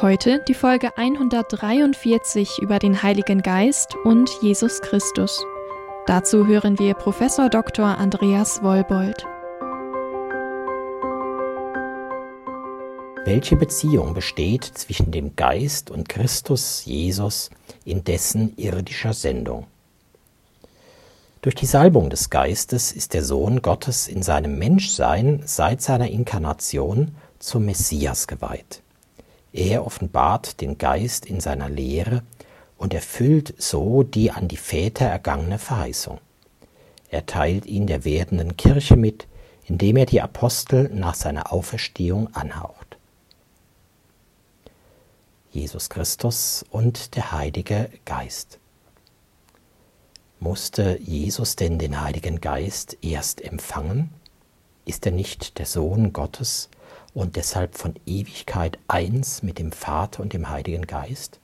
Heute die Folge 143 über den Heiligen Geist und Jesus Christus. Dazu hören wir Professor Dr. Andreas Wollbold. Welche Beziehung besteht zwischen dem Geist und Christus Jesus in dessen irdischer Sendung? Durch die Salbung des Geistes ist der Sohn Gottes in seinem Menschsein seit seiner Inkarnation zum Messias geweiht. Er offenbart den Geist in seiner Lehre und erfüllt so die an die Väter ergangene Verheißung. Er teilt ihn der werdenden Kirche mit, indem er die Apostel nach seiner Auferstehung anhaucht. Jesus Christus und der Heilige Geist. Musste Jesus denn den Heiligen Geist erst empfangen? Ist er nicht der Sohn Gottes und deshalb von Ewigkeit eins mit dem Vater und dem Heiligen Geist?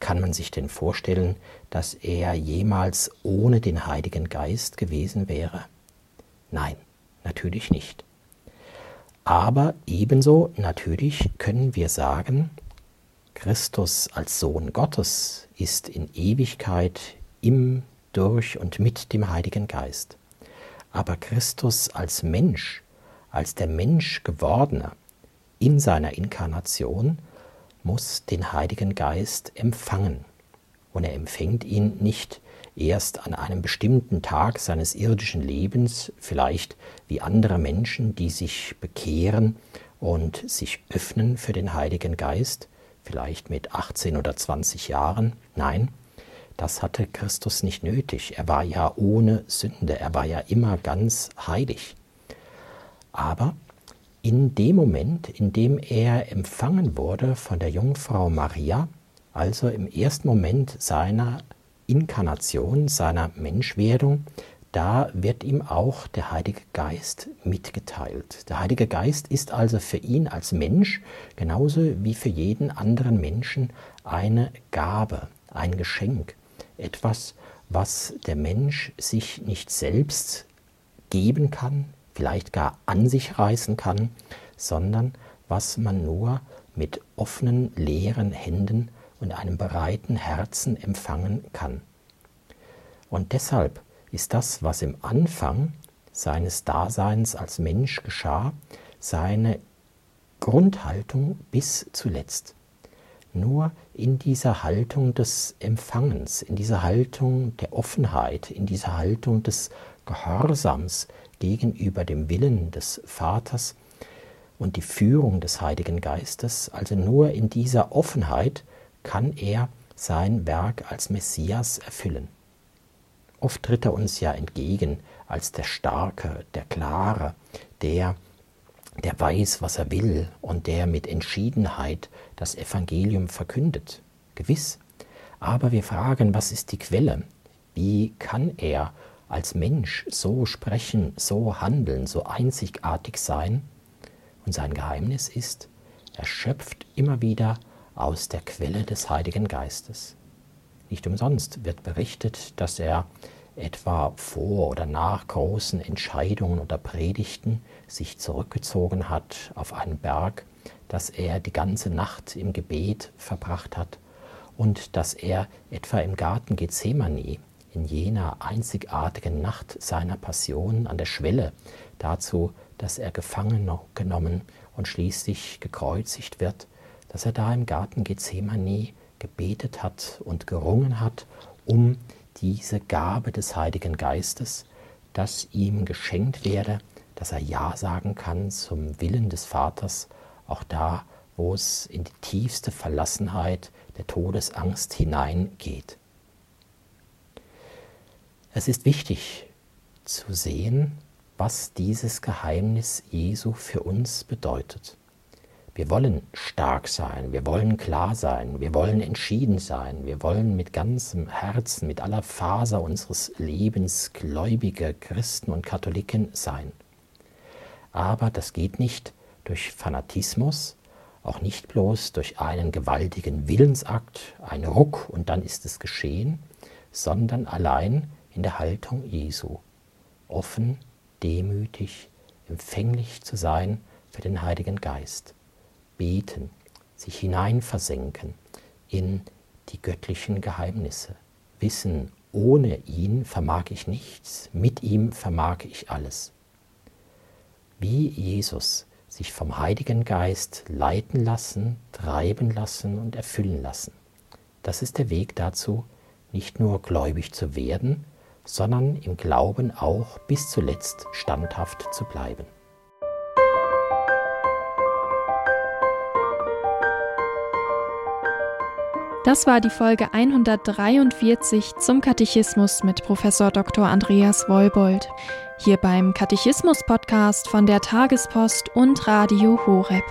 Kann man sich denn vorstellen, dass er jemals ohne den Heiligen Geist gewesen wäre? Nein, natürlich nicht. Aber ebenso natürlich können wir sagen, Christus als Sohn Gottes ist in Ewigkeit im, durch und mit dem Heiligen Geist. Aber Christus als Mensch, als der Mensch gewordene, in seiner Inkarnation, muss den Heiligen Geist empfangen. Und er empfängt ihn nicht erst an einem bestimmten Tag seines irdischen Lebens, vielleicht wie andere Menschen, die sich bekehren und sich öffnen für den Heiligen Geist, vielleicht mit 18 oder 20 Jahren. Nein, das hatte Christus nicht nötig. Er war ja ohne Sünde, er war ja immer ganz heilig. Aber in dem Moment, in dem er empfangen wurde von der Jungfrau Maria, also im ersten Moment seiner Inkarnation, seiner Menschwerdung, da wird ihm auch der Heilige Geist mitgeteilt. Der Heilige Geist ist also für ihn als Mensch genauso wie für jeden anderen Menschen eine Gabe, ein Geschenk, etwas, was der Mensch sich nicht selbst geben kann, vielleicht gar an sich reißen kann, sondern was man nur mit offenen, leeren Händen und einem bereiten Herzen empfangen kann. Und deshalb ist das, was im Anfang seines Daseins als Mensch geschah, seine Grundhaltung bis zuletzt. Nur in dieser Haltung des Empfangens, in dieser Haltung der Offenheit, in dieser Haltung des Gehorsams gegenüber dem Willen des Vaters und die Führung des Heiligen Geistes, also nur in dieser Offenheit kann er sein Werk als Messias erfüllen. Oft tritt er uns ja entgegen als der Starke, der Klare, der, der weiß, was er will und der mit Entschiedenheit das Evangelium verkündet. Gewiss. Aber wir fragen, was ist die Quelle? Wie kann er als Mensch so sprechen, so handeln, so einzigartig sein? Und sein Geheimnis ist, er schöpft immer wieder aus der Quelle des Heiligen Geistes. Nicht umsonst wird berichtet, dass er etwa vor oder nach großen Entscheidungen oder Predigten sich zurückgezogen hat auf einen Berg, dass er die ganze Nacht im Gebet verbracht hat und dass er etwa im Garten Gethsemane in jener einzigartigen Nacht seiner Passion an der Schwelle dazu, dass er gefangen genommen und schließlich gekreuzigt wird, dass er da im Garten Gethsemane gebetet hat und gerungen hat, um diese Gabe des Heiligen Geistes, dass ihm geschenkt werde, dass er Ja sagen kann zum Willen des Vaters, auch da, wo es in die tiefste Verlassenheit der Todesangst hineingeht. Es ist wichtig zu sehen, was dieses Geheimnis Jesu für uns bedeutet. Wir wollen stark sein, wir wollen klar sein, wir wollen entschieden sein, wir wollen mit ganzem Herzen, mit aller Faser unseres Lebens gläubige Christen und Katholiken sein. Aber das geht nicht durch Fanatismus, auch nicht bloß durch einen gewaltigen Willensakt, ein Ruck und dann ist es geschehen, sondern allein in der Haltung Jesu, offen, demütig, empfänglich zu sein für den Heiligen Geist beten, sich hineinversenken in die göttlichen Geheimnisse, wissen, ohne ihn vermag ich nichts, mit ihm vermag ich alles. Wie Jesus sich vom Heiligen Geist leiten lassen, treiben lassen und erfüllen lassen. Das ist der Weg dazu, nicht nur gläubig zu werden, sondern im Glauben auch bis zuletzt standhaft zu bleiben. Das war die Folge 143 zum Katechismus mit Professor Dr. Andreas Wollbold. Hier beim Katechismus-Podcast von der Tagespost und Radio Horeb.